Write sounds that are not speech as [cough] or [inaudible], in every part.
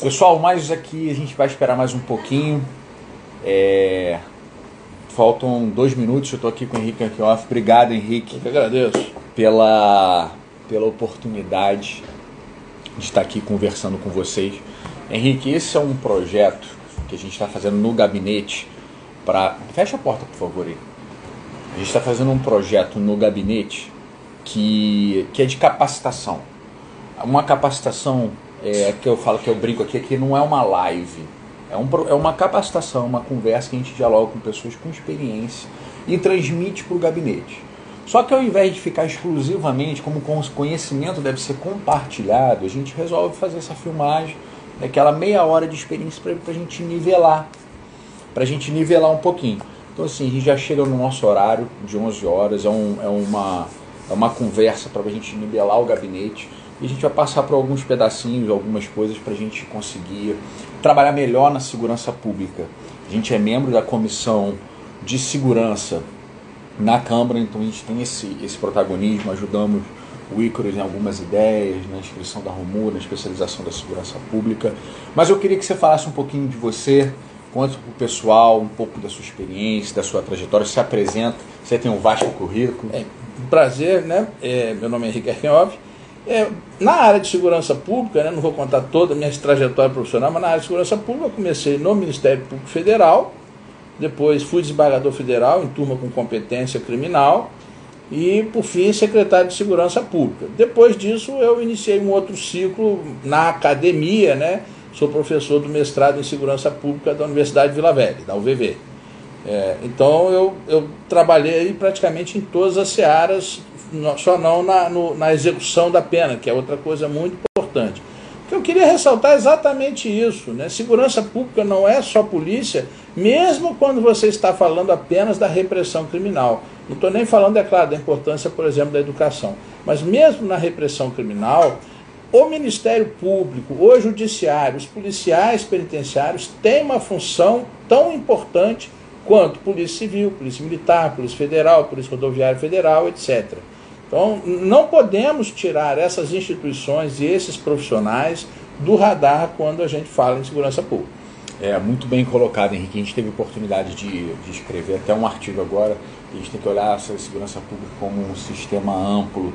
Pessoal, mais aqui a gente vai esperar mais um pouquinho. É... Faltam dois minutos, eu estou aqui com o Henrique Ankioff. Obrigado, Henrique. Eu que agradeço. Pela, pela oportunidade de estar aqui conversando com vocês. Henrique, esse é um projeto que a gente está fazendo no gabinete para. Fecha a porta, por favor. Aí. A gente está fazendo um projeto no gabinete que, que é de capacitação. Uma capacitação é, que eu falo que eu brinco aqui, que não é uma live. É, um, é uma capacitação, uma conversa que a gente dialoga com pessoas com experiência e transmite para o gabinete. Só que ao invés de ficar exclusivamente como conhecimento deve ser compartilhado, a gente resolve fazer essa filmagem, daquela meia hora de experiência para a gente nivelar, para a gente nivelar um pouquinho. Então assim, a gente já chega no nosso horário de 11 horas, é, um, é, uma, é uma conversa para a gente nivelar o gabinete e a gente vai passar por alguns pedacinhos, algumas coisas para a gente conseguir trabalhar melhor na segurança pública. A gente é membro da comissão de segurança na Câmara, então a gente tem esse, esse protagonismo, ajudamos o Ícaros em algumas ideias, na inscrição da Romu, na especialização da segurança pública. Mas eu queria que você falasse um pouquinho de você, conta para o pessoal um pouco da sua experiência, da sua trajetória, se apresenta, você tem um vasto currículo. É, um prazer, né? É, meu nome é Henrique Arkenhoff. É, na área de segurança pública, né, não vou contar toda a minha trajetória profissional, mas na área de segurança pública eu comecei no Ministério Público Federal, depois fui desembargador federal em turma com competência criminal e, por fim, secretário de Segurança Pública. Depois disso, eu iniciei um outro ciclo na academia, né? Sou professor do mestrado em Segurança Pública da Universidade de Vila Velha, da UVV. É, então, eu, eu trabalhei praticamente em todas as searas, só não na, no, na execução da pena, que é outra coisa muito importante. Eu queria ressaltar exatamente isso. Né? Segurança pública não é só polícia, mesmo quando você está falando apenas da repressão criminal. Não estou nem falando, é claro, da importância, por exemplo, da educação. Mas mesmo na repressão criminal, o Ministério Público, o Judiciário, os policiais penitenciários têm uma função tão importante quanto Polícia Civil, Polícia Militar, Polícia Federal, Polícia Rodoviária Federal, etc. Então, não podemos tirar essas instituições e esses profissionais do radar quando a gente fala em segurança pública. É muito bem colocado, Henrique. A gente teve oportunidade de, de escrever até um artigo agora. A gente tem que olhar essa segurança pública como um sistema amplo.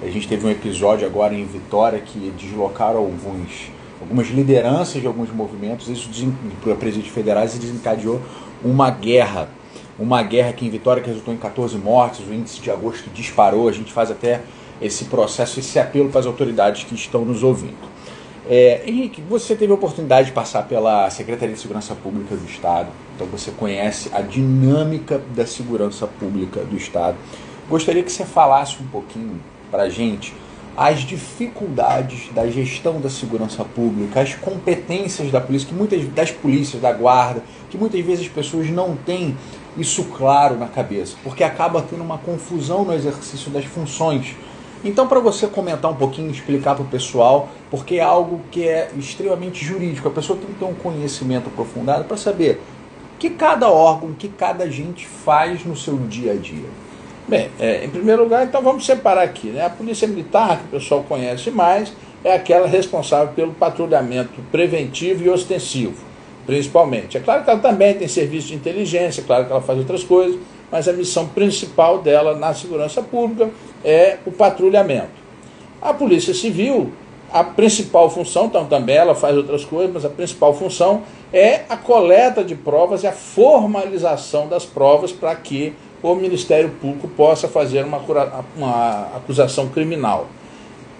A gente teve um episódio agora em Vitória que deslocaram alguns, algumas lideranças de alguns movimentos, isso para presídios federais e desencadeou uma guerra uma guerra aqui em Vitória que resultou em 14 mortes, o índice de agosto disparou, a gente faz até esse processo, esse apelo para as autoridades que estão nos ouvindo. É, Henrique, você teve a oportunidade de passar pela Secretaria de Segurança Pública do Estado, então você conhece a dinâmica da segurança pública do Estado. Gostaria que você falasse um pouquinho para a gente as dificuldades da gestão da segurança pública, as competências da polícia, que muitas das polícias, da guarda, que muitas vezes as pessoas não têm isso claro na cabeça, porque acaba tendo uma confusão no exercício das funções. Então, para você comentar um pouquinho, explicar para o pessoal, porque é algo que é extremamente jurídico, a pessoa tem que ter um conhecimento aprofundado para saber o que cada órgão, o que cada agente faz no seu dia a dia. Bem, é, em primeiro lugar, então vamos separar aqui. Né? A Polícia Militar, que o pessoal conhece mais, é aquela responsável pelo patrulhamento preventivo e ostensivo principalmente. É claro que ela também tem serviço de inteligência, é claro que ela faz outras coisas, mas a missão principal dela na segurança pública é o patrulhamento. A Polícia Civil, a principal função, então também ela faz outras coisas, mas a principal função é a coleta de provas e a formalização das provas para que o Ministério Público possa fazer uma, uma acusação criminal.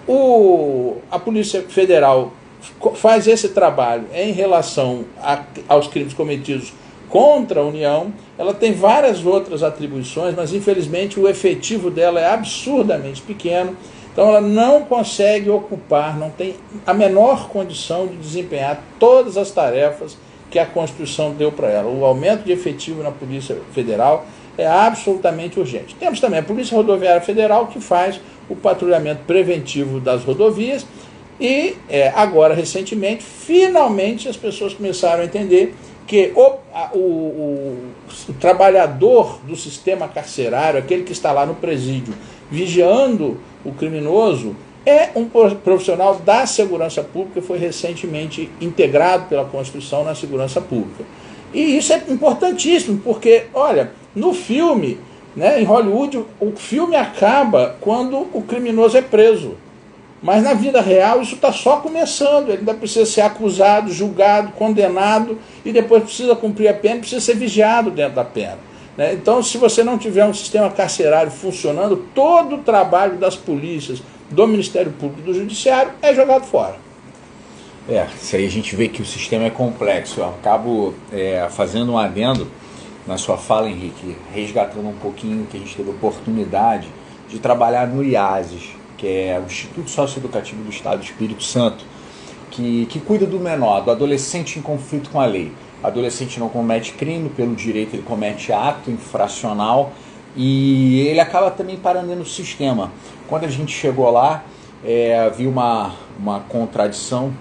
O, a Polícia Federal faz esse trabalho em relação a, aos crimes cometidos contra a União, ela tem várias outras atribuições, mas infelizmente o efetivo dela é absurdamente pequeno. Então ela não consegue ocupar, não tem a menor condição de desempenhar todas as tarefas que a Constituição deu para ela. O aumento de efetivo na Polícia Federal é absolutamente urgente. Temos também a Polícia Rodoviária Federal que faz o patrulhamento preventivo das rodovias e é, agora, recentemente, finalmente as pessoas começaram a entender que o, a, o, o, o, trabalhador do sistema carcerário, aquele que está lá no presídio, vigiando o criminoso, é um profissional da segurança pública, foi recentemente integrado pela Constituição na segurança pública. E isso é importantíssimo, porque, olha, no filme, né, em Hollywood, o filme acaba quando o criminoso é preso. Mas na vida real isso está só começando. Ele ainda precisa ser acusado, julgado, condenado e depois precisa cumprir a pena, precisa ser vigiado dentro da pena. Né? Então, se você não tiver um sistema carcerário funcionando, todo o trabalho das polícias, do Ministério Público e do Judiciário é jogado fora. É, isso aí a gente vê que o sistema é complexo. Eu acabo é, fazendo um adendo na sua fala, Henrique, resgatando um pouquinho que a gente teve oportunidade de trabalhar no IASES, que é o Instituto Socioeducativo do Estado do Espírito Santo, que, que cuida do menor, do adolescente em conflito com a lei. O adolescente não comete crime, pelo direito ele comete ato infracional e ele acaba também parando no sistema. Quando a gente chegou lá, é, havia uma, uma contradição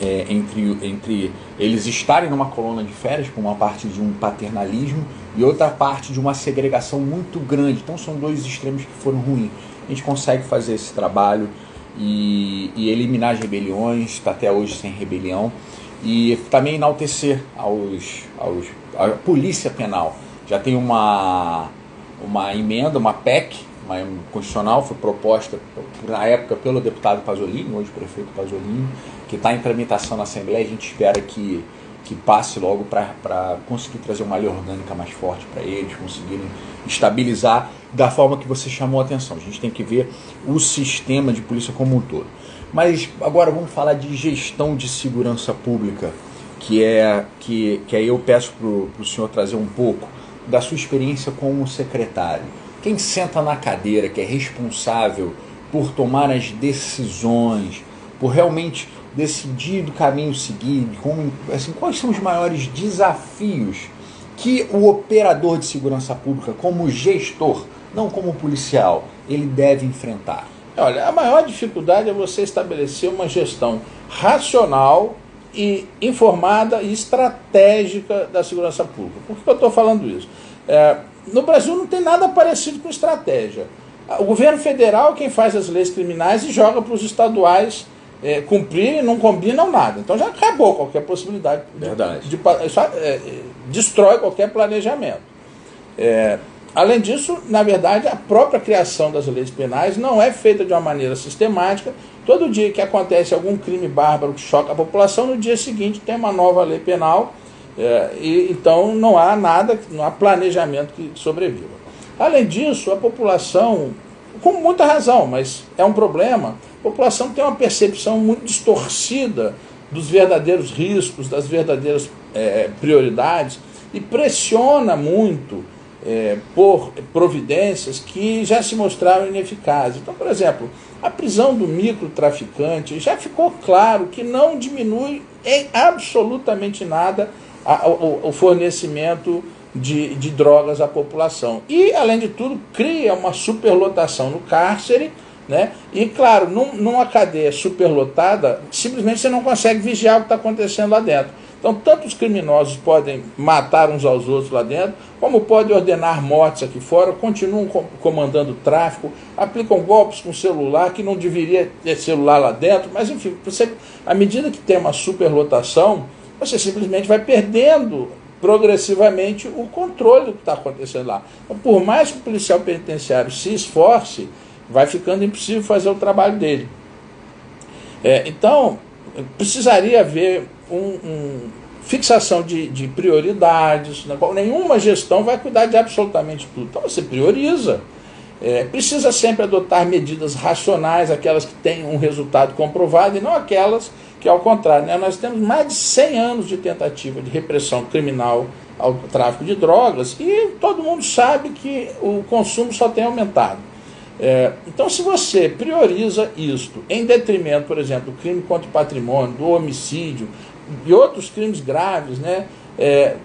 é, entre, entre eles estarem numa coluna de férias, com uma parte de um paternalismo e outra parte de uma segregação muito grande. Então são dois extremos que foram ruins. A gente consegue fazer esse trabalho e, e eliminar as rebeliões, está até hoje sem rebelião, e também enaltecer aos, aos, a polícia penal. Já tem uma, uma emenda, uma PEC, uma constitucional, foi proposta na época pelo deputado Pasolini, hoje prefeito Pasolini, que está em tramitação na Assembleia. A gente espera que, que passe logo para conseguir trazer uma lei orgânica mais forte para eles, conseguirem estabilizar da forma que você chamou a atenção. A gente tem que ver o sistema de polícia como um todo. Mas agora vamos falar de gestão de segurança pública, que é que, que aí eu peço para o senhor trazer um pouco da sua experiência como secretário. Quem senta na cadeira, que é responsável por tomar as decisões, por realmente decidir do caminho seguinte, como, assim, quais são os maiores desafios que o operador de segurança pública, como gestor, não como policial, ele deve enfrentar? Olha, a maior dificuldade é você estabelecer uma gestão racional e informada e estratégica da segurança pública. Por que eu estou falando isso? É, no Brasil não tem nada parecido com estratégia. O governo federal é quem faz as leis criminais e joga para os estaduais é, cumprir não combinam nada. Então já acabou qualquer possibilidade. Verdade. De, de, é, destrói qualquer planejamento. É, além disso, na verdade, a própria criação das leis penais não é feita de uma maneira sistemática. Todo dia que acontece algum crime bárbaro que choca a população, no dia seguinte tem uma nova lei penal. É, e, então não há nada, não há planejamento que sobreviva. Além disso, a população, com muita razão, mas é um problema a população tem uma percepção muito distorcida dos verdadeiros riscos, das verdadeiras é, prioridades e pressiona muito é, por providências que já se mostraram ineficazes. Então, por exemplo, a prisão do microtraficante já ficou claro que não diminui em absolutamente nada a, o, o fornecimento de, de drogas à população. E, além de tudo, cria uma superlotação no cárcere né? E claro, num, numa cadeia superlotada, simplesmente você não consegue vigiar o que está acontecendo lá dentro. Então, tanto os criminosos podem matar uns aos outros lá dentro, como podem ordenar mortes aqui fora, continuam comandando tráfico, aplicam golpes com celular, que não deveria ter celular lá dentro, mas enfim, você, à medida que tem uma superlotação, você simplesmente vai perdendo progressivamente o controle do que está acontecendo lá. Então, por mais que o policial penitenciário se esforce, vai ficando impossível fazer o trabalho dele. É, então, precisaria haver um, um fixação de, de prioridades, na qual nenhuma gestão vai cuidar de absolutamente tudo. Então você prioriza. É, precisa sempre adotar medidas racionais, aquelas que têm um resultado comprovado, e não aquelas que, ao contrário, né, nós temos mais de 100 anos de tentativa de repressão criminal ao tráfico de drogas e todo mundo sabe que o consumo só tem aumentado. É, então, se você prioriza isto em detrimento, por exemplo, do crime contra o patrimônio, do homicídio e outros crimes graves, né? É,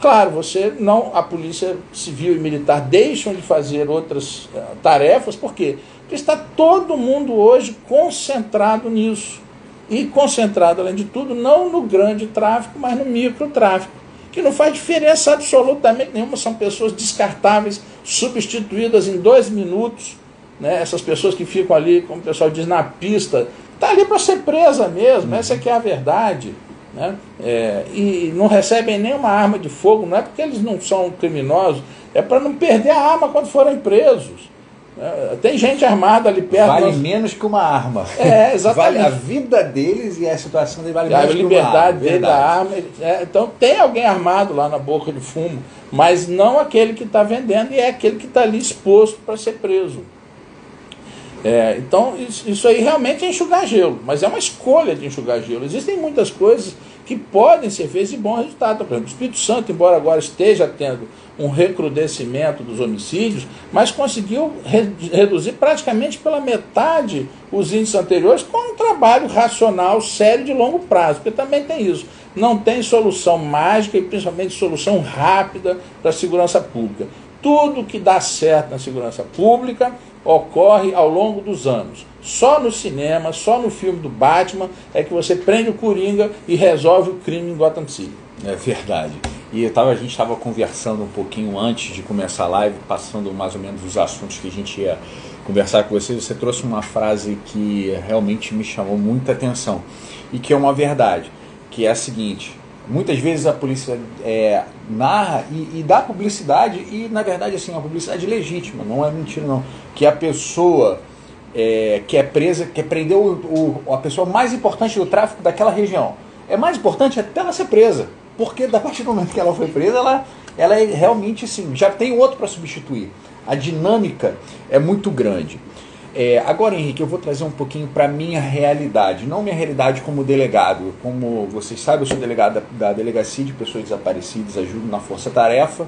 claro, você não, a polícia civil e militar deixam de fazer outras uh, tarefas, por quê? Porque está todo mundo hoje concentrado nisso. E concentrado, além de tudo, não no grande tráfico, mas no microtráfico, que não faz diferença absolutamente nenhuma, são pessoas descartáveis, substituídas em dois minutos né? essas pessoas que ficam ali, como o pessoal diz, na pista, está ali para ser presa mesmo, uhum. essa que é a verdade. Né? É, e não recebem nenhuma arma de fogo, não é porque eles não são criminosos, é para não perder a arma quando forem presos. É, tem gente armada ali perto. Vale nós... menos que uma arma. [laughs] É, exatamente. Vale a vida deles e a situação deles vale menos a que uma arma. A liberdade dele da arma. É, então tem alguém armado lá na boca de fumo, mas não aquele que está vendendo e é aquele que está ali exposto para ser preso. É, então, isso, aí realmente é enxugar gelo, mas é uma escolha de enxugar gelo. Existem muitas coisas que podem ser feitas e bom resultado. Por exemplo, o Espírito Santo, embora agora esteja tendo um recrudescimento dos homicídios, mas conseguiu re reduzir praticamente pela metade os índices anteriores com um trabalho racional, sério, de longo prazo, porque também tem isso. Não tem solução mágica e principalmente solução rápida para a segurança pública. Tudo que dá certo na segurança pública ocorre ao longo dos anos. Só no cinema, só no filme do Batman é que você prende o Coringa e resolve o crime em Gotham City. É verdade. E tava, a gente estava conversando um pouquinho antes de começar a live, passando mais ou menos os assuntos que a gente ia conversar com você. Você trouxe uma frase que realmente me chamou muita atenção e que é uma verdade, que é a seguinte: muitas vezes a polícia é, narra e, e, dá publicidade e na verdade assim uma publicidade legítima não é mentira não. Que a pessoa é, que é presa que prendeu o, o, a pessoa mais importante do tráfico daquela região. É mais importante até ela ser presa porque da partir do momento que ela foi presa ela ela é realmente assim já tem outro para substituir. A dinâmica é muito grande é, agora, Henrique, eu vou trazer um pouquinho para minha realidade, não minha realidade como delegado. Como vocês sabem, eu sou delegado da, da Delegacia de Pessoas Desaparecidas, ajudo na força-tarefa.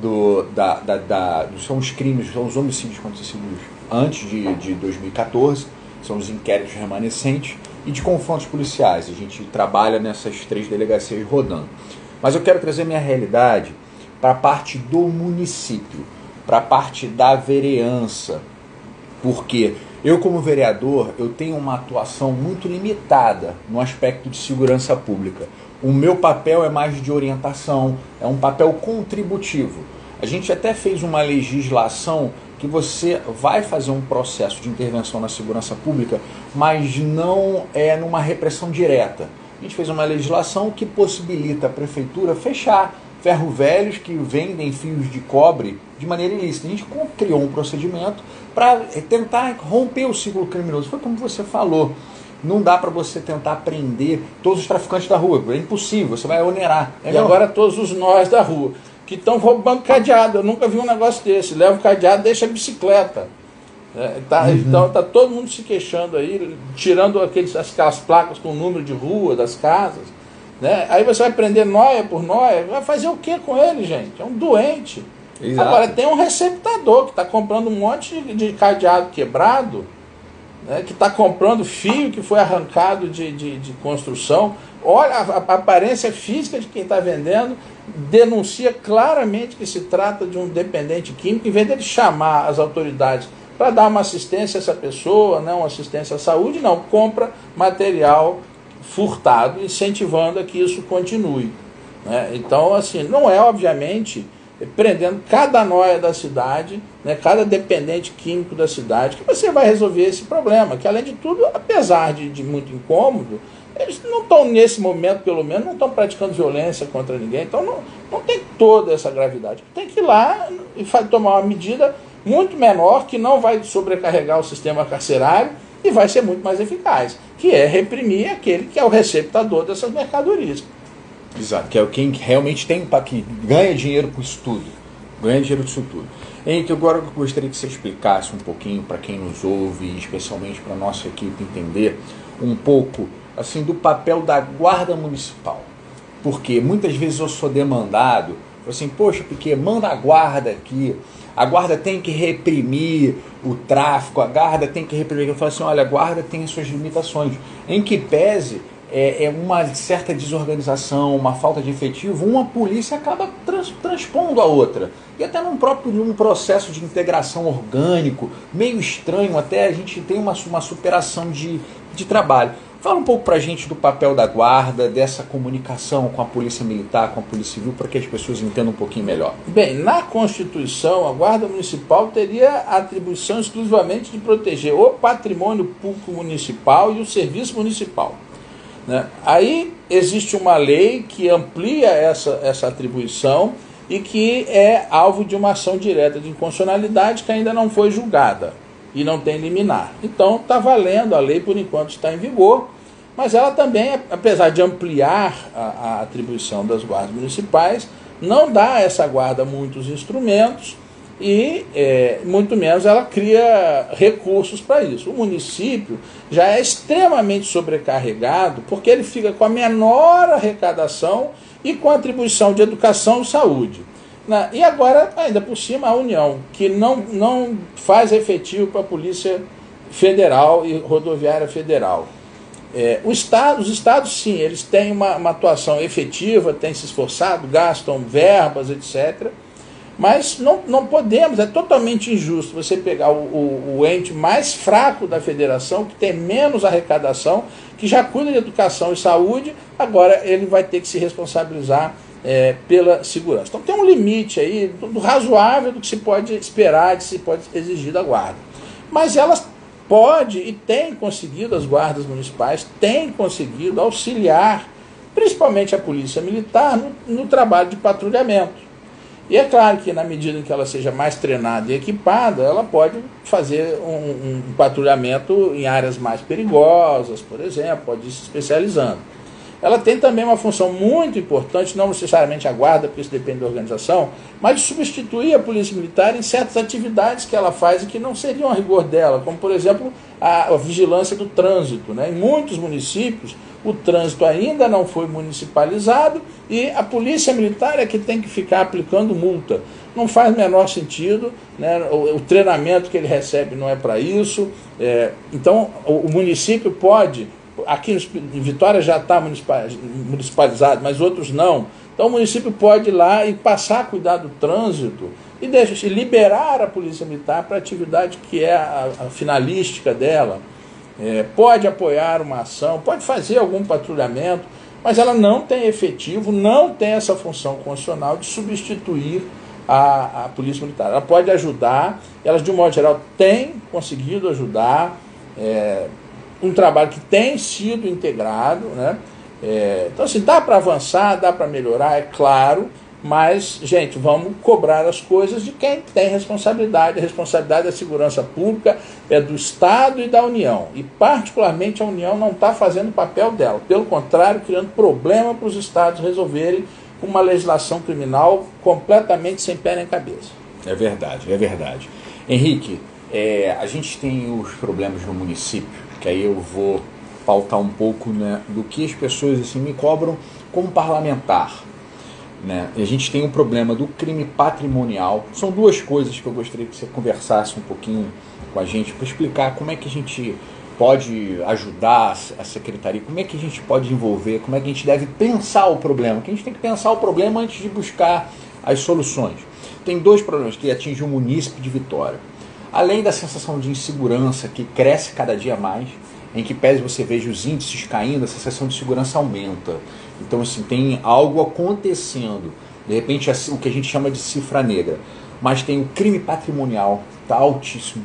Do, da, da, da, são os crimes, são os homicídios acontecidos antes de, de 2014, são os inquéritos remanescentes e de confrontos policiais. A gente trabalha nessas três delegacias rodando. Mas eu quero trazer minha realidade para a parte do município, para a parte da vereança, porque eu, como vereador, eu tenho uma atuação muito limitada no aspecto de segurança pública. O meu papel é mais de orientação, é um papel contributivo. A gente até fez uma legislação que você vai fazer um processo de intervenção na segurança pública, mas não é numa repressão direta. A gente fez uma legislação que possibilita a prefeitura fechar ferro velhos que vendem fios de cobre de maneira ilícita. A gente criou um procedimento para tentar romper o ciclo criminoso. Foi como você falou. Não dá para você tentar prender todos os traficantes da rua. É impossível, você vai onerar. É e agora todos os nós da rua que estão roubando cadeado. Eu nunca vi um negócio desse. Leva o cadeado, deixa a bicicleta. É, tá, uhum. Então tá todo mundo se queixando aí, tirando aqueles, aquelas placas com o número de rua das casas. Né? Aí você vai prender noia por noia, vai fazer o que com ele, gente? É um doente. Exato. Agora tem um receptador que está comprando um monte de, de cadeado quebrado, né? que está comprando fio que foi arrancado de, de, de construção. Olha a, a, aparência física de quem está vendendo, denuncia claramente que se trata de um dependente químico, em vez dele chamar as autoridades para dar uma assistência a essa pessoa, né, uma assistência à saúde, não, compra material furtado, incentivando a que isso continue. Né? Então, assim, não é obviamente prendendo cada noia da cidade, né, cada dependente químico da cidade, que você vai resolver esse problema, que além de tudo, apesar de, de muito incômodo, eles não estão nesse momento, pelo menos, não estão praticando violência contra ninguém, então não, não tem toda essa gravidade. Tem que ir lá e tomar uma medida muito menor, que não vai sobrecarregar o sistema carcerário, e vai ser muito mais eficaz, que é reprimir aquele que é o receptador dessas mercadorias. Exato, que é quem realmente tem que ganha dinheiro com isso tudo. Ganha dinheiro com isso tudo. Henrique, agora eu gostaria que você explicasse um pouquinho para quem nos ouve, especialmente para a nossa equipe entender um pouco assim do papel da guarda municipal. Porque muitas vezes eu sou demandado, assim, poxa, porque manda a guarda aqui, a guarda tem que reprimir o tráfico, a guarda tem que reprimir. Eu falo assim: olha, a guarda tem suas limitações. Em que pese é, é, uma certa desorganização, uma falta de efetivo, uma polícia acaba trans, transpondo a outra. E até num próprio num processo de integração orgânico, meio estranho, até a gente tem uma, uma superação de, de trabalho. Fala um pouco para a gente do papel da guarda, dessa comunicação com a polícia militar, com a polícia civil, para que as pessoas entendam um pouquinho melhor. Bem, na Constituição, a Guarda Municipal teria a atribuição exclusivamente de proteger o patrimônio público municipal e o serviço municipal. Né? Aí existe uma lei que amplia essa, essa atribuição e que é alvo de uma ação direta de inconstitucionalidade que ainda não foi julgada e não tem liminar. Então está valendo, a lei por enquanto está em vigor, mas ela também, apesar de ampliar a, a atribuição das guardas municipais, não dá a essa guarda muitos instrumentos e é, muito menos ela cria recursos para isso. O município já é extremamente sobrecarregado porque ele fica com a menor arrecadação e com atribuição de educação e saúde. Na, e agora, ainda por cima, a União, que não, não faz efetivo para a Polícia Federal e Rodoviária Federal. É, o estado, os estados, sim, eles têm uma, uma atuação efetiva, têm se esforçado, gastam verbas, etc. Mas não, não podemos, é totalmente injusto você pegar o, o, o, ente mais fraco da federação, que tem menos arrecadação, que já cuida de educação e saúde, agora ele vai ter que se responsabilizar é, pela segurança. Então tem um limite aí do, razoável do que se pode esperar, de se pode exigir da guarda. Mas elas pode e tem conseguido, as guardas municipais têm conseguido auxiliar, principalmente a polícia militar, no, no trabalho de patrulhamento. E é claro que na medida em que ela seja mais treinada e equipada, ela pode fazer um, um patrulhamento em áreas mais perigosas, por exemplo, pode ir se especializando. Ela tem também uma função muito importante, não necessariamente a guarda, porque isso depende da organização, mas de substituir a polícia militar em certas atividades que ela faz e que não seriam a rigor dela, como por exemplo a, a vigilância do trânsito. Né? Em muitos municípios, o trânsito ainda não foi municipalizado e a polícia militar é que tem que ficar aplicando multa. Não faz menor sentido, né? o, o treinamento que ele recebe não é para isso. É, então, o, o município pode aqui em Vitória já está municipalizado, mas outros não. Então o município pode ir lá e passar a cuidar do trânsito e deixa, liberar a polícia militar para a atividade que é a, a finalística dela. É, pode apoiar uma ação, pode fazer algum patrulhamento, mas ela não tem efetivo, não tem essa função constitucional de substituir a, a polícia militar. Ela pode ajudar, elas de um modo geral têm conseguido ajudar. É, um trabalho que tem sido integrado, né? É, então, assim, dá para avançar, dá para melhorar, é claro, mas, gente, vamos cobrar as coisas de quem tem responsabilidade. A responsabilidade da segurança pública é do Estado e da União. E, particularmente, a União não está fazendo o papel dela. Pelo contrário, criando problema para os Estados resolverem uma legislação criminal completamente sem pé nem cabeça. É verdade, é verdade. Henrique, é, a gente tem os problemas no município que aí eu vou pautar um pouco né, do que as pessoas assim, me cobram como parlamentar. Né? E a gente tem um problema do crime patrimonial. São duas coisas que eu gostaria que você conversasse um pouquinho com a gente para explicar como é que a gente pode ajudar a secretaria, como é que a gente pode envolver, como é que a gente deve pensar o problema. Que a gente tem que pensar o problema antes de buscar as soluções. Tem dois problemas que atingem o munícipe de Vitória. Além da sensação de insegurança que cresce cada dia mais, em que pese você veja os índices caindo, a sensação de segurança aumenta. Então, assim, tem algo acontecendo. De repente, assim, o que a gente chama de cifra negra. Mas tem o crime patrimonial, está altíssimo.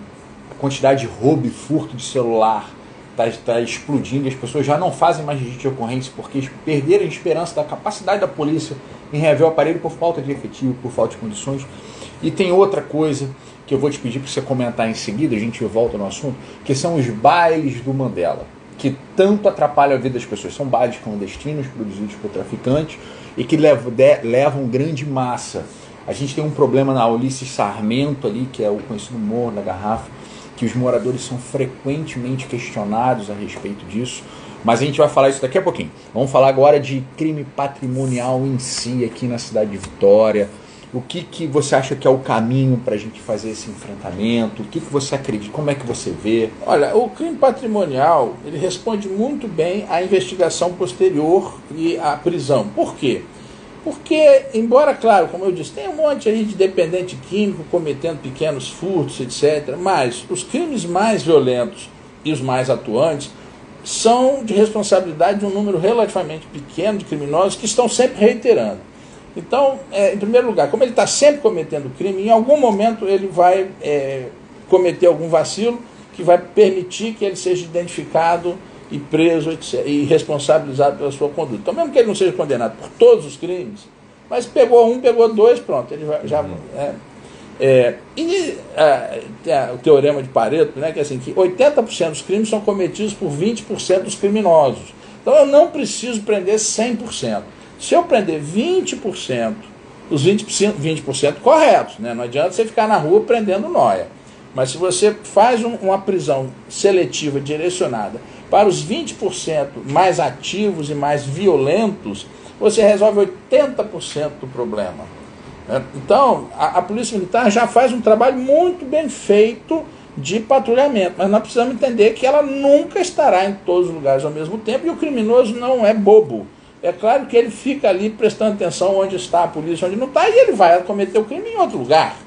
A quantidade de roubo e furto de celular está tá explodindo. As pessoas já não fazem mais registro de ocorrência porque perderam a esperança da capacidade da polícia em reaver o aparelho por falta de efetivo, por falta de condições. E tem outra coisa que eu vou te pedir para você comentar em seguida, a gente volta no assunto, que são os bailes do Mandela, que tanto atrapalham a vida das pessoas. São bailes clandestinos produzidos por traficantes e que levam, de, levam grande massa. A gente tem um problema na Ulisses Sarmento ali, que é o conhecido Morro da Garrafa, que os moradores são frequentemente questionados a respeito disso. Mas a gente vai falar isso daqui a pouquinho. Vamos falar agora de crime patrimonial em si aqui na cidade de Vitória, o que, que você acha que é o caminho para a gente fazer esse enfrentamento? O que, que você acredita? Como é que você vê? Olha, o crime patrimonial ele responde muito bem à investigação posterior e à prisão. Por quê? Porque, embora, claro, como eu disse, tem um monte aí de dependente químico cometendo pequenos furtos, etc., mas os crimes mais violentos e os mais atuantes são de responsabilidade de um número relativamente pequeno de criminosos que estão sempre reiterando. Então, é, em primeiro lugar, como ele está sempre cometendo crime, em algum momento ele vai é, cometer algum vacilo que vai permitir que ele seja identificado e preso etc, e responsabilizado pela sua conduta. Então, mesmo que ele não seja condenado por todos os crimes, mas pegou um, pegou dois, pronto, ele já. Uhum. É, é, e a, a, o teorema de Pareto, né, que é assim, que 80% dos crimes são cometidos por 20% dos criminosos. Então eu não preciso prender 100%. Se eu prender 20%, os 20%, 20% corretos, né? não adianta você ficar na rua prendendo noia. Mas se você faz um, uma prisão seletiva direcionada para os 20% mais ativos e mais violentos, você resolve 80% do problema. Né? Então, a, a, Polícia Militar já faz um trabalho muito bem feito de patrulhamento, mas nós precisamos entender que ela nunca estará em todos os lugares ao mesmo tempo e o criminoso não é bobo. É claro que ele fica ali prestando atenção onde está a polícia, onde não está, e ele vai cometer o crime em outro lugar.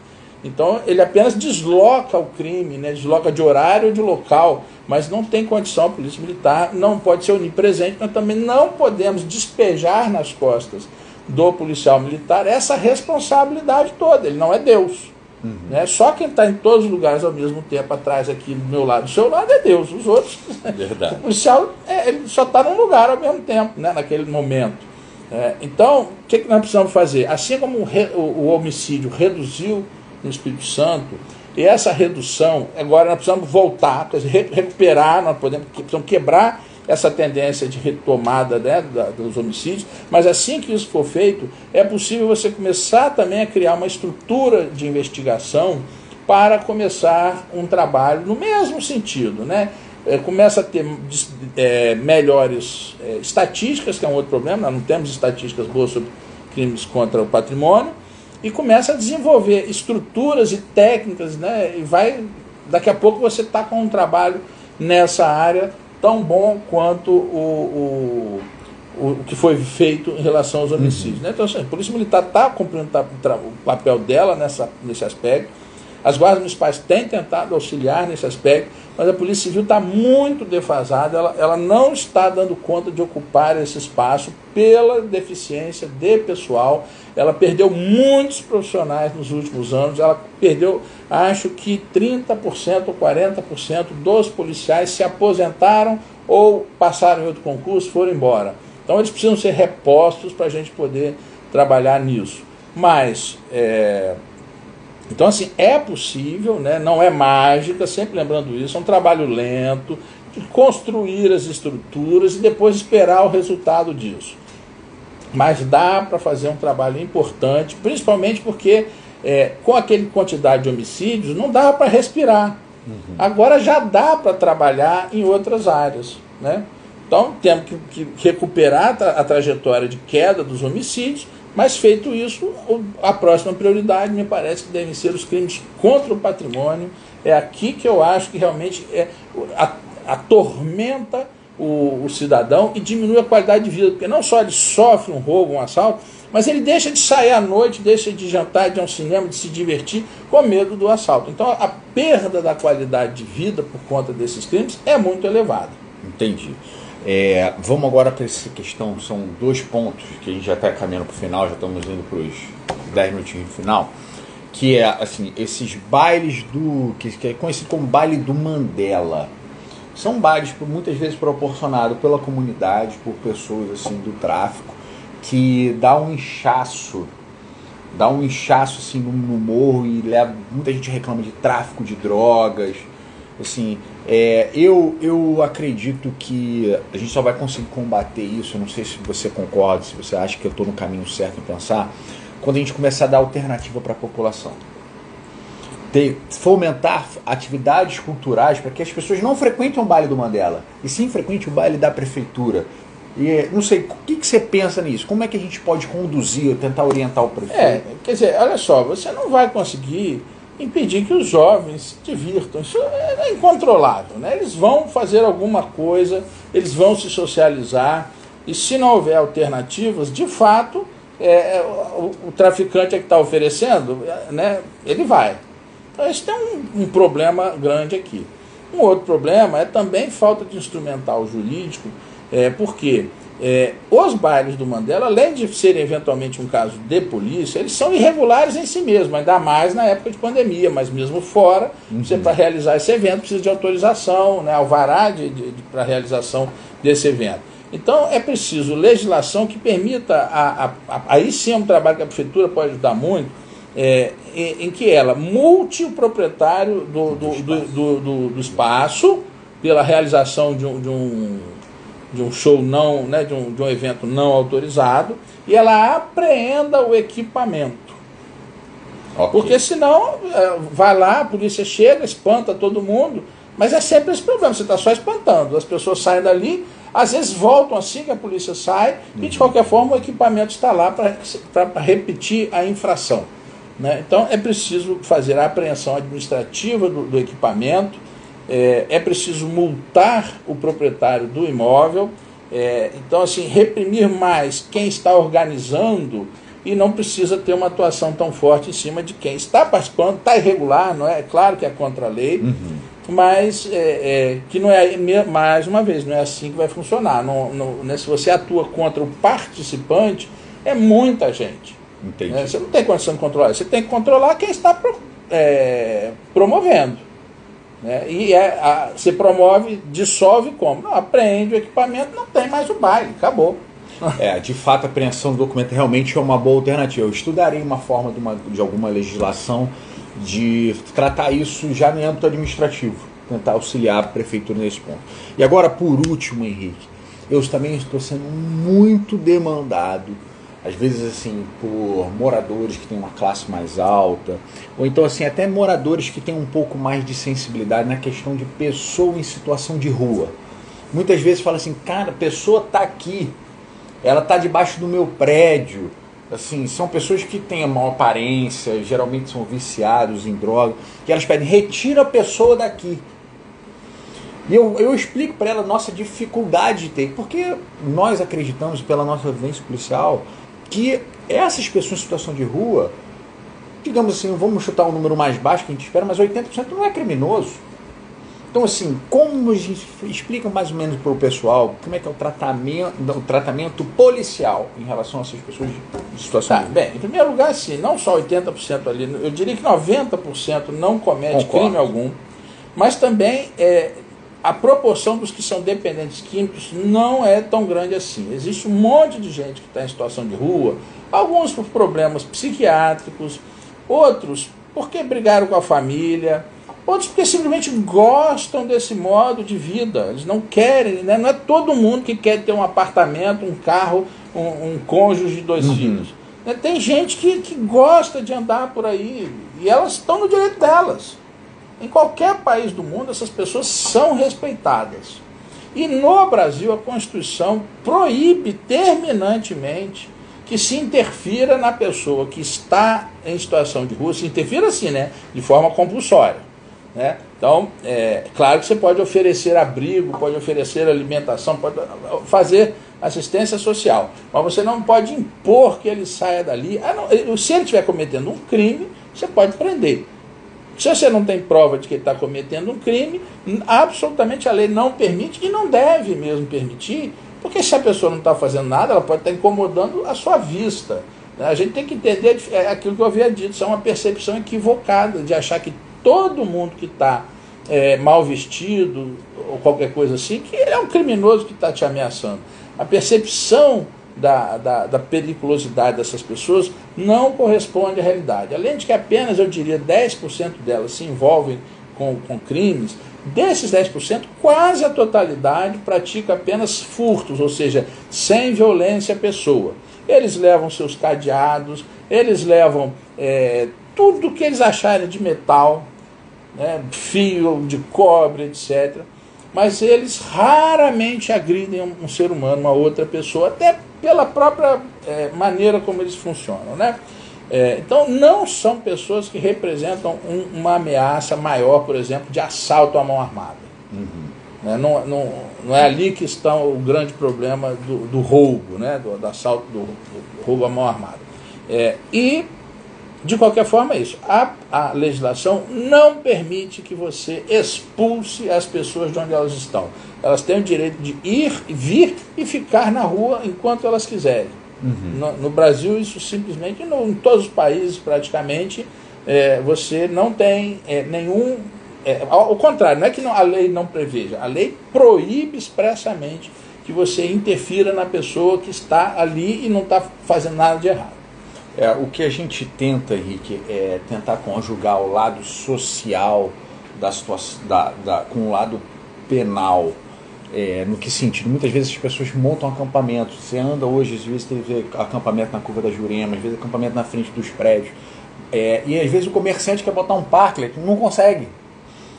Então ele apenas desloca o crime, né? desloca de horário ou de local, mas não tem condição, a polícia militar não pode ser onipresente, nós também não podemos despejar nas costas do policial militar essa responsabilidade toda, ele não é Deus. Uhum. Né? Só quem está em todos os lugares ao mesmo tempo, atrás aqui do meu lado, do seu lado, é Deus. Os outros, [laughs] Verdade. o policial é, ele só está num lugar ao mesmo tempo, né? naquele momento. É, então, o que, que nós precisamos fazer? Assim como o, re, o, o homicídio reduziu no Espírito Santo, e essa redução, agora nós precisamos voltar, recuperar, nós podemos, precisamos quebrar essa tendência de retomada né, dos homicídios, mas assim que isso for feito, é possível você começar também a criar uma estrutura de investigação para começar um trabalho no mesmo sentido. Né? É, começa a ter é, melhores é, estatísticas, que é um outro problema, nós não temos estatísticas boas sobre crimes contra o patrimônio, e começa a desenvolver estruturas e técnicas, né? E vai. Daqui a pouco você está com um trabalho nessa área tão bom quanto o, o, o que foi feito em relação aos homicídios. Uhum. Né? Então, assim, a Polícia Militar está cumprindo o papel dela nessa, nesse aspecto. As guardas municipais têm tentado auxiliar nesse aspecto, mas a Polícia Civil está muito defasada, ela, ela não está dando conta de ocupar esse espaço pela deficiência de pessoal. Ela perdeu muitos profissionais nos últimos anos, ela perdeu, acho que 30% ou 40% dos policiais se aposentaram ou passaram em outro concurso, foram embora. Então eles precisam ser repostos para a gente poder trabalhar nisso. Mas é, então, assim, é possível, né? não é mágica, sempre lembrando isso, é um trabalho lento, de construir as estruturas e depois esperar o resultado disso. Mas dá para fazer um trabalho importante, principalmente porque é, com aquele quantidade de homicídios não dá para respirar. Uhum. Agora já dá para trabalhar em outras áreas. Né? Então temos que, que recuperar a trajetória de queda dos homicídios mas feito isso, a próxima prioridade me parece que devem ser os crimes contra o patrimônio. É aqui que eu acho que realmente é, atormenta o, o, cidadão e diminui a qualidade de vida, porque não só ele sofre um roubo, um assalto, mas ele deixa de sair à noite, deixa de jantar, de ir ao cinema, de se divertir com medo do assalto. Então a perda da qualidade de vida por conta desses crimes é muito elevada. Entendi. É, vamos agora para essa questão, são dois pontos que a gente já está caminhando para o final, já estamos indo para os 10 minutinhos do final, que é assim, esses bailes do. que é conhecido como baile do Mandela. São bailes muitas vezes proporcionados pela comunidade, por pessoas assim do tráfico, que dá um inchaço, dá um inchaço assim no, no morro e leva. Muita gente reclama de tráfico de drogas Assim, é, eu, eu acredito que a gente só vai conseguir combater isso. não sei se você concorda, se você acha que eu estou no caminho certo em pensar, quando a gente começar a dar alternativa para a população. Ter, fomentar atividades culturais para que as pessoas não frequentem o baile do Mandela, e sim frequentem o baile da prefeitura. E não sei, o que, que você pensa nisso? Como é que a gente pode conduzir, tentar orientar o prefeito? É, quer dizer, olha só, você não vai conseguir impedir que os jovens se divirtam. Isso é incontrolável. Né? Eles vão fazer alguma coisa, eles vão se socializar, e se não houver alternativas, de fato, é, é o, o, traficante é que está oferecendo, né? ele vai. Então, isso tem um, um problema grande aqui. Um outro problema é também falta de instrumental jurídico, é, porque é, os bailes do Mandela, além de serem eventualmente um caso de polícia, eles são irregulares em si mesmos, ainda mais na época de pandemia, mas mesmo fora, uhum. você para realizar esse evento precisa de autorização, né, alvará de, de, de para realização desse evento. Então é preciso legislação que permita, a, a, a, aí sim é um trabalho que a prefeitura pode ajudar muito, é, em, em, que ela multe o proprietário do, do, do, do, do espaço pela realização de um, de um de um show não, né, de, um, de um evento não autorizado, e ela apreenda o equipamento. Okay. Porque senão é, vai lá, a polícia chega, espanta todo mundo, mas é sempre esse problema, você está só espantando. As pessoas saem dali, às vezes voltam assim que a polícia sai, uhum. e de qualquer forma o equipamento está lá para repetir a infração. Né? Então é preciso fazer a apreensão administrativa do, do equipamento, é, é preciso multar o proprietário do imóvel. É, então, assim, reprimir mais quem está organizando e não precisa ter uma atuação tão forte em cima de quem está participando, está irregular, não é? é claro que é contra a lei, uhum. mas é, é, que não é, mais uma vez, não é assim que vai funcionar. Não, não, né? Se você atua contra o participante, é muita gente. Né? Você não tem condição de controlar, você tem que controlar quem está pro, é, promovendo. Né? E é, a, se promove, dissolve como? Não, apreende o equipamento, não tem mais o baile, acabou. [laughs] É, de fato, a apreensão do documento realmente é uma boa alternativa. Eu estudarei uma forma de, uma, de alguma legislação de tratar isso já no âmbito administrativo, tentar auxiliar a prefeitura nesse ponto. E agora, por último, Henrique, eu também estou sendo muito demandado às vezes assim por moradores que têm uma classe mais alta, ou então assim até moradores que têm um pouco mais de sensibilidade na questão de pessoa em situação de rua. Muitas vezes fala assim, cara, a pessoa está aqui, ela está debaixo do meu prédio. Assim, são pessoas que têm a maior aparência, geralmente são viciados em droga, que elas pedem, retira a pessoa daqui. E eu, eu explico para ela a nossa dificuldade de ter, porque nós acreditamos, pela nossa vivência policial, que essas pessoas em situação de rua, digamos assim, vamos chutar um número mais baixo que a gente espera, mas 80% não é criminoso. Então, assim, como a gente explica mais ou menos para o pessoal como é que é o tratamento, o tratamento policial em relação a essas pessoas de situação tá, de rua? Bem, em primeiro lugar, sim, não só 80% ali, eu diria que 90% não comete Concordo. crime algum, mas também é, a proporção dos que são dependentes químicos não é tão grande assim. Existe um monte de gente que está em situação de rua, alguns por problemas psiquiátricos, outros porque brigaram com a família, outros porque simplesmente gostam desse modo de vida. Eles não querem, né? não é todo mundo que quer ter um apartamento, um carro, um, um cônjuge de dois uhum. filhos. Né? Tem gente que, que gosta de andar por aí e elas estão no direito delas. Em qualquer país do mundo, essas pessoas são respeitadas. E no Brasil, a Constituição proíbe terminantemente que se interfira na pessoa que está em situação de rua, se interfira assim, né? De forma compulsória. Né? Então, é claro que você pode oferecer abrigo, pode oferecer alimentação, pode fazer assistência social, mas você não pode impor que ele saia dali. Ah, não, se ele estiver cometendo um crime, você pode prender. Se você não tem prova de que ele está cometendo um crime, absolutamente a lei não permite e não deve mesmo permitir, porque se a pessoa não está fazendo nada, ela pode estar tá incomodando a sua vista. A gente tem que entender é aquilo que eu havia dito, isso é uma percepção equivocada de achar que todo mundo que está é, mal vestido ou qualquer coisa assim, que ele é um criminoso que está te ameaçando. A percepção da, da, da, periculosidade dessas pessoas não corresponde à realidade. Além de que apenas, eu diria, 10% delas se envolvem com, com crimes, desses 10%, quase a totalidade pratica apenas furtos, ou seja, sem violência à pessoa. Eles levam seus cadeados, eles levam é, tudo que eles acharem de metal, né, fio de cobre, etc mas eles raramente agridem um, um ser humano, uma outra pessoa, até pela própria é, maneira como eles funcionam. Né? É, então, não são pessoas que representam um, uma ameaça maior, por exemplo, de assalto à mão armada. Uhum. Né? Não, não, não é ali que está o grande problema do, do roubo, né? do, do assalto, do, do, roubo à mão armada. É, e De qualquer forma, é isso. A, a legislação não permite que você expulse as pessoas de onde elas estão. Elas têm o direito de ir, vir e ficar na rua enquanto elas quiserem. Uhum. No, no, Brasil, isso simplesmente, no, em todos os países praticamente, é, você não tem é, nenhum. É, ao, ao, contrário, não é que não, a lei não preveja, a lei proíbe expressamente que você interfira na pessoa que está ali e não está fazendo nada de errado. É, o que a gente tenta, Henrique, é tentar conjugar o lado social da situação, da, da, com o lado penal. É, no que sentido? Muitas vezes as pessoas montam acampamentos. Você anda hoje, às vezes teve acampamento na curva da Jurema, às vezes acampamento na frente dos prédios. É, e às vezes o comerciante quer botar um parque, não consegue.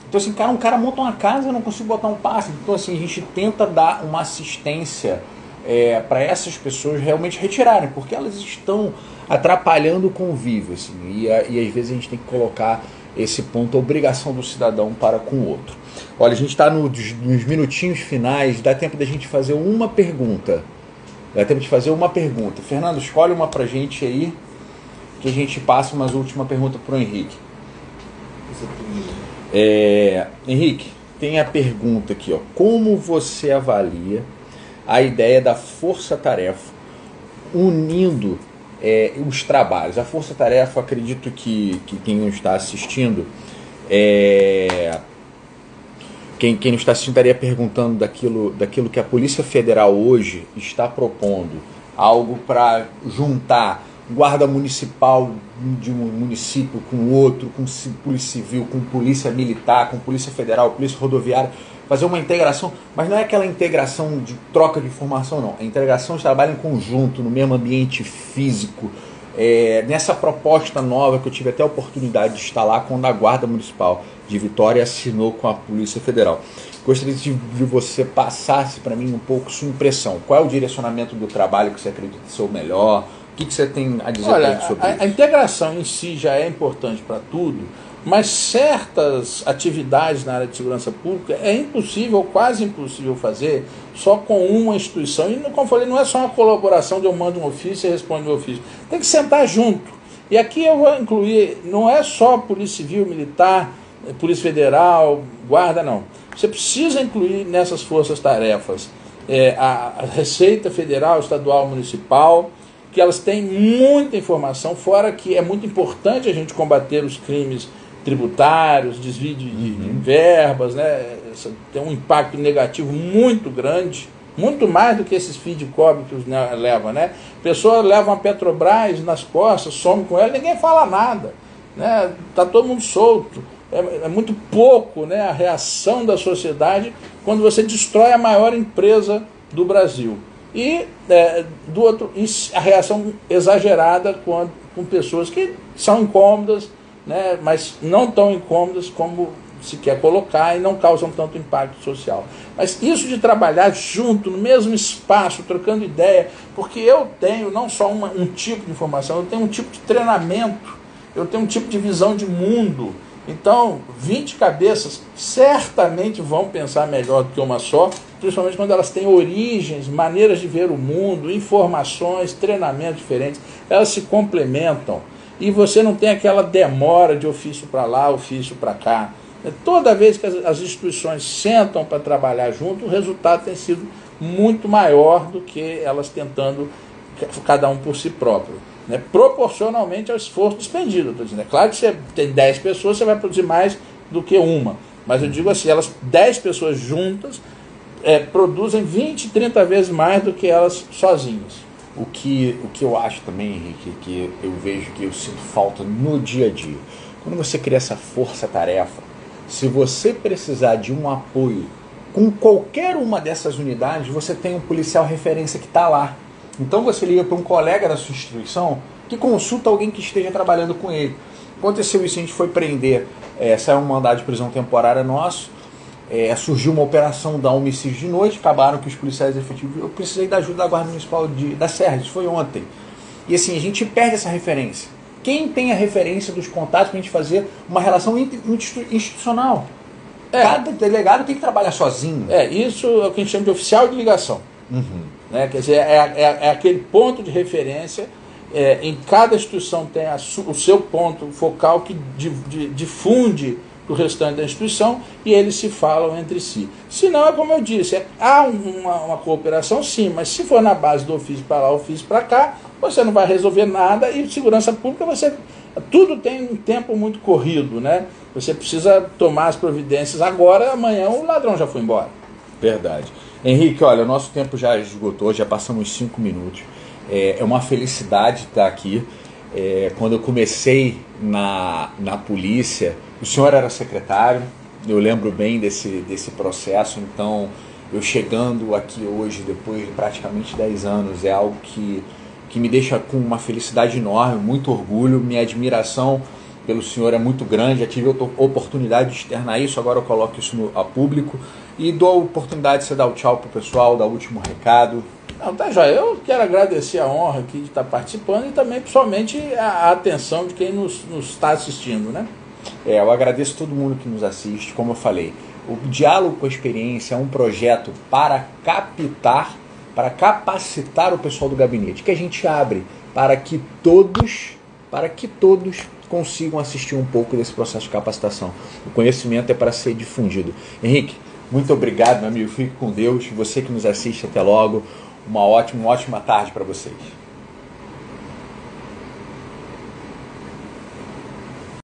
Então assim, cara, um cara monta uma casa e não consigo botar um parque. Então assim, a gente tenta dar uma assistência é, para essas pessoas realmente retirarem, porque elas estão atrapalhando o convívio. Assim, e, e às vezes a gente tem que colocar esse ponto, a obrigação do cidadão para com o outro. Olha, a gente está no, nos minutinhos finais, dá tempo da gente fazer uma pergunta. Dá tempo de fazer uma pergunta. Fernando, escolhe uma para gente aí, que a gente passa uma última pergunta para o Henrique. É, Henrique, tem a pergunta aqui, ó. Como você avalia a ideia da força-tarefa unindo é, os trabalhos. A força-tarefa, acredito que, que quem está assistindo, é, quem, quem está assistindo estaria perguntando daquilo, daquilo que a Polícia Federal hoje está propondo, algo para juntar guarda municipal de um município com outro, com polícia civil, com polícia militar, com polícia federal, polícia rodoviária fazer uma integração, mas não é aquela integração de troca de informação, não. É integração de trabalho em conjunto, no mesmo ambiente físico. É, nessa proposta nova que eu tive até a oportunidade de lá quando a Guarda Municipal de Vitória assinou com a Polícia Federal. Gostaria de, de você passasse para mim um pouco sua impressão. Qual é o direcionamento do trabalho que você acredita ser o melhor? O que, que você tem a dizer Olha, sobre a, isso? A integração em si já é importante para tudo, mas certas atividades na área de segurança pública é impossível, quase impossível fazer só com uma instituição. E, como eu falei, não é só uma colaboração de eu mando um ofício e respondo um ofício. Tem que sentar junto. E aqui eu vou incluir, não é só Polícia Civil, Militar, Polícia Federal, Guarda, não. Você precisa incluir nessas forças-tarefas é, a Receita Federal, Estadual, Municipal, que elas têm muita informação, fora que é muito importante a gente combater os crimes tributários, desvio de, uhum. verbas, né? tem um impacto negativo muito grande, muito mais do que esses feed cobre que os levam, né? Pessoa leva uma Petrobras nas costas, some com ela, ninguém fala nada, né? Tá todo mundo solto. É, é muito pouco, né, a reação da sociedade quando você destrói a maior empresa do Brasil. E é, do outro, a reação exagerada com, com pessoas que são incômodas, né, mas não tão incômodas como se quer colocar e não causam tanto impacto social. Mas isso de trabalhar junto, no mesmo espaço, trocando ideia, porque eu tenho não só uma, um tipo de informação, eu tenho um tipo de treinamento, eu tenho um tipo de visão de mundo. Então, 20 cabeças certamente vão pensar melhor do que uma só, principalmente quando elas têm origens, maneiras de ver o mundo, informações, treinamentos diferentes, elas se complementam e você não tem aquela demora de ofício para lá, ofício para cá. Toda vez que as, instituições sentam para trabalhar junto, o resultado tem sido muito maior do que elas tentando cada um por si próprio. Né? Proporcionalmente ao esforço despendido. É claro que você tem 10 pessoas, você vai produzir mais do que uma. Mas eu digo assim, elas 10 pessoas juntas é, produzem 20, 30 vezes mais do que elas sozinhas. O que, o que eu acho também, Henrique, que eu vejo que eu sinto falta no dia a dia. Quando você cria essa força-tarefa, se você precisar de um apoio com qualquer uma dessas unidades, você tem um policial referência que está lá. Então você liga para um colega da sua instituição que consulta alguém que esteja trabalhando com ele. Aconteceu isso, a gente foi prender, é, saiu um mandado de prisão temporária nosso, é, surgiu uma operação da homicídio de noite, acabaram que os policiais efetivos. Eu precisei da ajuda da Guarda Municipal de, da Serra, isso foi ontem. E assim, a gente perde essa referência. Quem tem a referência dos contatos para a gente fazer uma relação institucional? É. Cada delegado tem que trabalhar sozinho. É, isso é o que a gente chama de oficial de ligação. Uhum. Né? Quer dizer, é, é, é aquele ponto de referência é, em cada instituição tem o seu ponto focal que difunde para o restante da instituição e eles se falam entre si. Se não, é como eu disse, é, há uma, uma, cooperação sim, mas se for na base do ofício para lá, ofício para cá, você não vai resolver nada e segurança pública você tudo tem um tempo muito corrido, né? Você precisa tomar as providências agora, amanhã o ladrão já foi embora. Verdade. Henrique, olha, nosso tempo já esgotou, já passamos cinco minutos. É, é uma felicidade estar aqui. É, quando eu comecei na, na polícia, o senhor era secretário, eu lembro bem desse, desse processo, então eu chegando aqui hoje, depois de praticamente 10 anos, é algo que, que me deixa com uma felicidade enorme, muito orgulho, minha admiração pelo senhor é muito grande, já tive a oportunidade de externar isso, agora eu coloco isso no, a público e dou a oportunidade de você dar o tchau pro pessoal, dar o último recado. Não, tá joia. Eu quero agradecer a honra aqui de estar participando e também, pessoalmente, a, a atenção de quem nos está assistindo, né? É, eu agradeço todo mundo que nos assiste, como eu falei. O Diálogo com a Experiência é um projeto para captar, para capacitar o pessoal do gabinete, que a gente abre para que todos, para que todos consigam assistir um pouco desse processo de capacitação. O conhecimento é para ser difundido. Henrique, muito obrigado, meu amigo. Fique com Deus. Você que nos assiste, até logo. Uma ótima, uma ótima tarde para vocês.